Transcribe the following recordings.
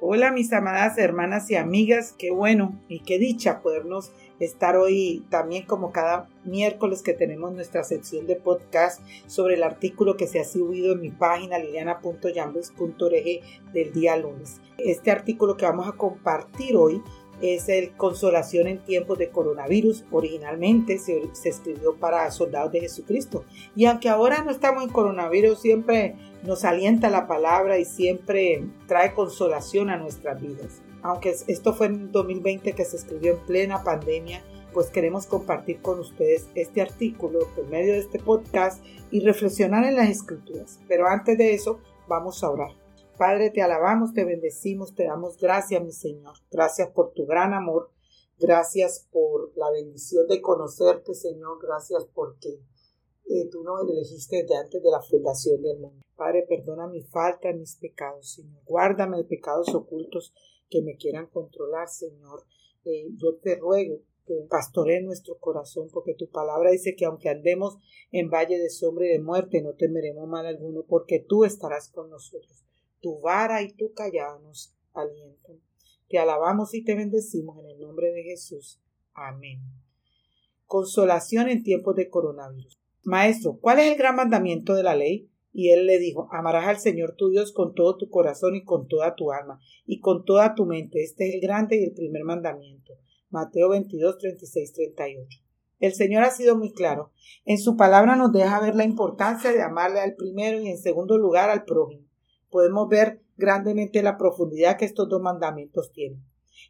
Hola mis amadas hermanas y amigas, qué bueno y qué dicha podernos estar hoy también como cada miércoles que tenemos nuestra sección de podcast sobre el artículo que se ha subido en mi página liliana.yambes.org del día lunes. Este artículo que vamos a compartir hoy es el Consolación en tiempos de coronavirus. Originalmente se, se, escribió para soldados de Jesucristo. Y aunque ahora no estamos en coronavirus, siempre nos alienta la palabra y siempre trae consolación a nuestras vidas. Aunque esto fue en 2020 que se escribió en plena pandemia, pues queremos compartir con ustedes este artículo por medio de este podcast y reflexionar en las escrituras. Pero antes de eso, vamos a orar. Padre, te alabamos, te bendecimos, te damos gracias, mi Señor. Gracias por tu gran amor. Gracias por la bendición de conocerte, Señor. Gracias porque eh, tú nos elegiste desde antes de la fundación del mundo. Padre, perdona mi falta, mis pecados, Señor. Guárdame de pecados ocultos que me quieran controlar, Señor. Eh, yo te ruego que pastoree nuestro corazón, porque tu palabra dice que aunque andemos en valle de sombra y de muerte, no temeremos mal alguno, porque tú estarás con nosotros tu vara y tu callado nos alientan. Te alabamos y te bendecimos en el nombre de Jesús. Amén. Consolación en tiempos de coronavirus. Maestro, ¿cuál es el gran mandamiento de la ley? Y él le dijo, amarás al Señor tu Dios con todo tu corazón y con toda tu alma y con toda tu mente. Este es el grande y el primer mandamiento. Mateo 22, 36, 38. El Señor ha sido muy claro. En su palabra nos deja ver la importancia de amarle al primero y en segundo lugar al prójimo podemos ver grandemente la profundidad que estos dos mandamientos tienen.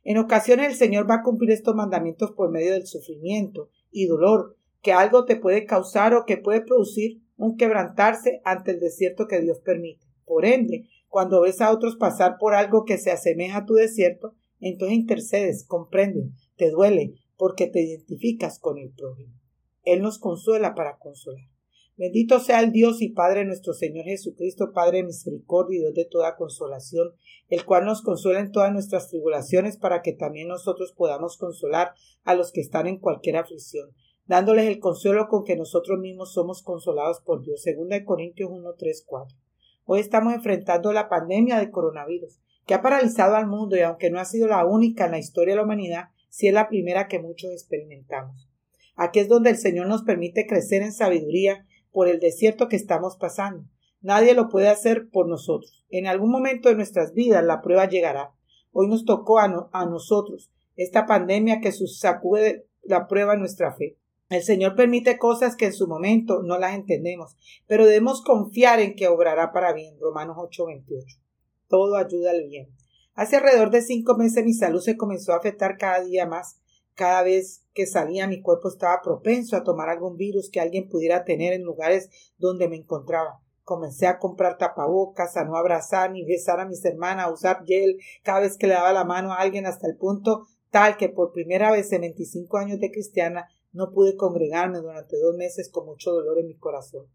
En ocasiones el Señor va a cumplir estos mandamientos por medio del sufrimiento y dolor que algo te puede causar o que puede producir un quebrantarse ante el desierto que Dios permite. Por ende, cuando ves a otros pasar por algo que se asemeja a tu desierto, entonces intercedes, comprendes, te duele, porque te identificas con el prójimo. Él nos consuela para consolar. Bendito sea el Dios y Padre nuestro Señor Jesucristo, Padre de misericordia y Dios de toda consolación, el cual nos consuela en todas nuestras tribulaciones para que también nosotros podamos consolar a los que están en cualquier aflicción, dándoles el consuelo con que nosotros mismos somos consolados por Dios. Segunda de Corintios 1, 3, 4. Hoy estamos enfrentando la pandemia del coronavirus, que ha paralizado al mundo y aunque no ha sido la única en la historia de la humanidad, sí es la primera que muchos experimentamos. Aquí es donde el Señor nos permite crecer en sabiduría por el desierto que estamos pasando. Nadie lo puede hacer por nosotros. En algún momento de nuestras vidas la prueba llegará. Hoy nos tocó a, nosotros esta pandemia que sacude la prueba en nuestra fe. El Señor permite cosas que en su momento no las entendemos, pero debemos confiar en que obrará para bien. Romanos 8:28. Todo ayuda al bien. Hace alrededor de cinco meses mi salud se comenzó a afectar cada día más. Cada vez que salía mi cuerpo estaba propenso a tomar algún virus que alguien pudiera tener en lugares donde me encontraba. Comencé a comprar tapabocas, a no abrazar ni besar a mis hermanas, a usar gel cada vez que le daba la mano a alguien hasta el punto tal que por primera vez en 25 años de cristiana no pude congregarme durante dos meses con mucho dolor en mi corazón.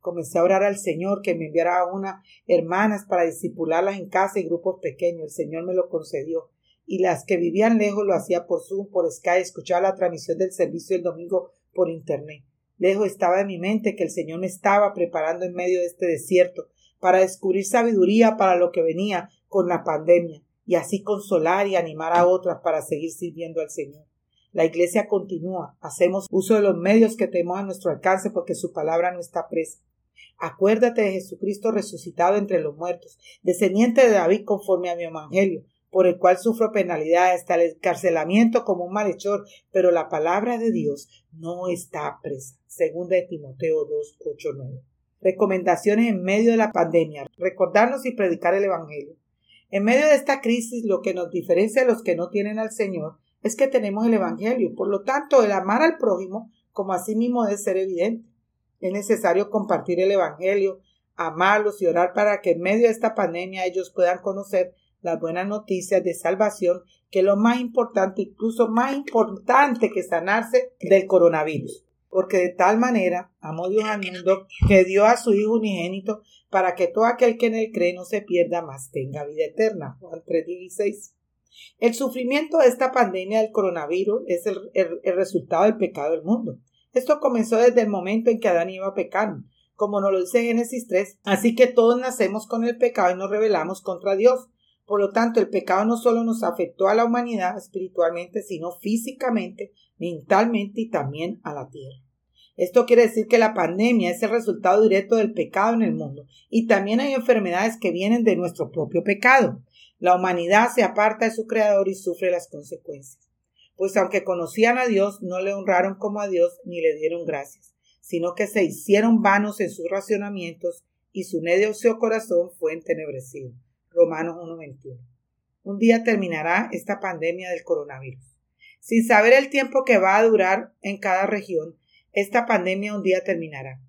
Comencé a orar al Señor que me enviara a unas hermanas para disipularlas en casa y grupos pequeños. El Señor me lo concedió y las que vivían lejos lo hacía por Zoom, por Sky, escuchaba la transmisión del servicio el domingo por Internet. Lejos estaba en mi mente que el Señor me estaba preparando en medio de este desierto para descubrir sabiduría para lo que venía con la pandemia y así consolar y animar a otras para seguir sirviendo al Señor. La Iglesia continúa. Hacemos uso de los medios que tenemos a nuestro alcance porque su palabra no está presa. Acuérdate de Jesucristo resucitado entre los muertos, descendiente de David conforme a mi evangelio, por el cual sufro penalidad hasta el encarcelamiento como un malhechor, pero la palabra de Dios no está presa. Segunda de Timoteo 2, 8, 9. Recomendaciones en medio de la pandemia. Recordarnos y predicar el Evangelio. En medio de esta crisis, lo que nos diferencia de los que no tienen al Señor es que tenemos el Evangelio. Por lo tanto, el amar al prójimo, como así mismo debe ser evidente. Es necesario compartir el Evangelio, amarlos y orar para que en medio de esta pandemia ellos puedan conocer las buenas noticias de salvación, que es lo más importante, incluso más importante que sanarse del coronavirus. Porque de tal manera amó Dios al mundo que dio a su Hijo unigénito para que todo aquel que en él cree no se pierda, más tenga vida eterna. Juan 3:16. El sufrimiento de esta pandemia del coronavirus es el, el, resultado del pecado del mundo. Esto comenzó desde el momento en que Adán iba a pecar, como nos lo dice Génesis 3. Así que todos nacemos con el pecado y nos rebelamos contra Dios Por lo tanto, el pecado no solo nos afectó a la humanidad espiritualmente, sino físicamente, mentalmente y también a la tierra. Esto quiere decir que la pandemia es el resultado directo del pecado en el mundo y también hay enfermedades que vienen de nuestro propio pecado. La humanidad se aparta de su creador y sufre las consecuencias. Pues aunque conocían a Dios, no le honraron como a Dios ni le dieron gracias, sino que se hicieron vanos en sus racionamientos y su necio corazón fue entenebrecido. Romanos 1.21. Un día terminará esta pandemia del coronavirus. Sin saber el tiempo que va a durar en cada región, esta pandemia un día terminará.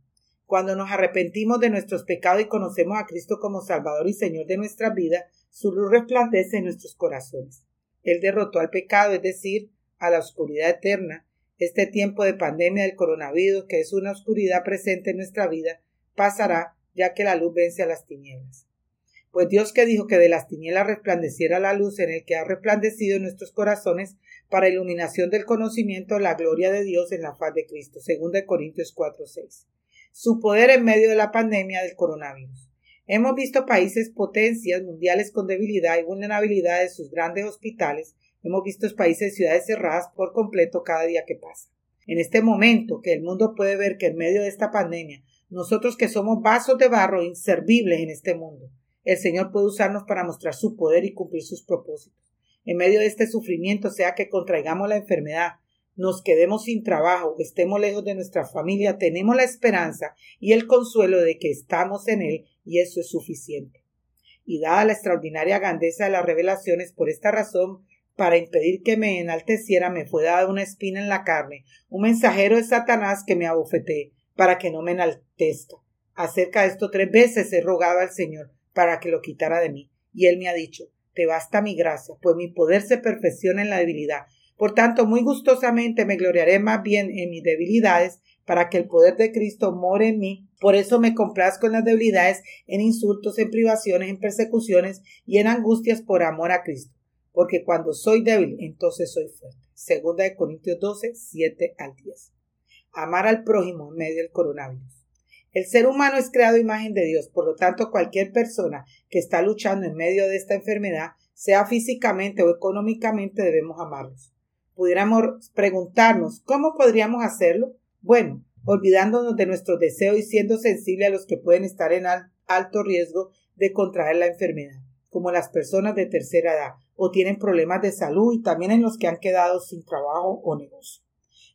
Cuando nos arrepentimos de nuestros pecados y conocemos a Cristo como Salvador y Señor de nuestra vida, su luz resplandece en nuestros corazones. Él derrotó al pecado, es decir, a la oscuridad eterna. Este tiempo de pandemia del coronavirus, que es una oscuridad presente en nuestra vida, pasará ya que la luz vence a las tinieblas. Pues Dios que dijo que de las tinieblas resplandeciera la luz en el que ha resplandecido en nuestros corazones para iluminación del conocimiento la gloria de Dios en la faz de Cristo. de Corintios 4:6. Su poder en medio de la pandemia del coronavirus. Hemos visto países potencias mundiales con debilidad y vulnerabilidad de sus grandes hospitales. Hemos visto países ciudades cerradas por completo cada día que pasa. En este momento que el mundo puede ver que en medio de esta pandemia, nosotros que somos vasos de barro inservibles en este mundo, el Señor puede usarnos para mostrar su poder y cumplir sus propósitos. En medio de este sufrimiento, sea que contraigamos la enfermedad, nos quedemos sin trabajo, estemos lejos de nuestra familia, tenemos la esperanza y el consuelo de que estamos en Él y eso es suficiente. Y dada la extraordinaria grandeza de las revelaciones, por esta razón, para impedir que me enalteciera, me fue dada una espina en la carne, un mensajero de Satanás que me abofetee, para que no me enaltezca. Acerca de esto tres veces he rogado al Señor para que lo quitara de mí, y Él me ha dicho, te basta mi gracia, pues mi poder se perfecciona en la debilidad. Por tanto, muy gustosamente me gloriaré más bien en mis debilidades, para que el poder de Cristo more en mí. Por eso me complazco en las debilidades, en insultos, en privaciones, en persecuciones y en angustias por amor a Cristo. Porque cuando soy débil, entonces soy fuerte. Segunda de Corintios 12, 7 al 10. Amar al prójimo en medio del coronavirus. El ser humano es creado imagen de Dios, por lo tanto cualquier persona que está luchando en medio de esta enfermedad, sea físicamente o económicamente, debemos amarlos. Pudiéramos preguntarnos, ¿cómo podríamos hacerlo? Bueno, olvidándonos de nuestros deseos y siendo sensibles a los que pueden estar en alto riesgo de contraer la enfermedad, como las personas de tercera edad o tienen problemas de salud y también en los que han quedado sin trabajo o negocio.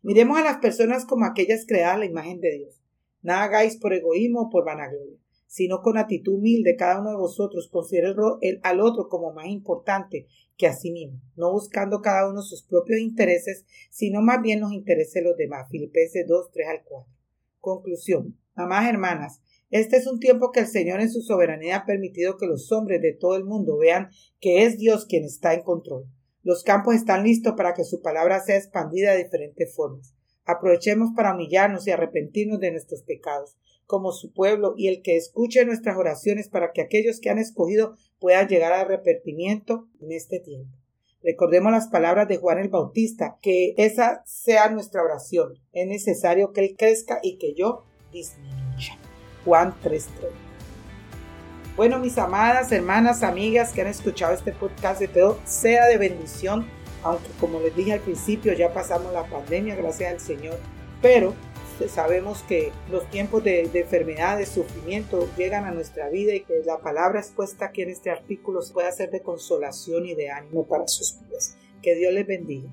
Miremos a las personas como aquellas creadas a la imagen de Dios. Nada hagáis por egoísmo o por vanagloria, sino con actitud humilde cada uno de vosotros considere al otro como más importante que a sí mismo, no buscando cada uno sus propios intereses, sino más bien los intereses de los demás. Filipenses 2, 3 al 4. Conclusión. Mamás hermanas, este es un tiempo que el Señor en su soberanía ha permitido que los hombres de todo el mundo vean que es Dios quien está en control. Los campos están listos para que su palabra sea expandida de diferentes formas. Aprovechemos para humillarnos y arrepentirnos de nuestros pecados, como su pueblo, y el que escuche nuestras oraciones para que aquellos que han escogido puedan llegar al arrepentimiento en este tiempo. Recordemos las palabras de Juan el Bautista, que esa sea nuestra oración. Es necesario que Él crezca y que yo disminuya. Juan 3.3. Bueno, mis amadas hermanas, amigas que han escuchado este podcast, de todo sea de bendición aunque como les dije al principio ya pasamos la pandemia, gracias al Señor, pero sabemos que los tiempos de, enfermedad, de sufrimiento llegan a nuestra vida y que la palabra expuesta aquí en este artículo puede ser de consolación y de ánimo para sus vidas. Que Dios les bendiga.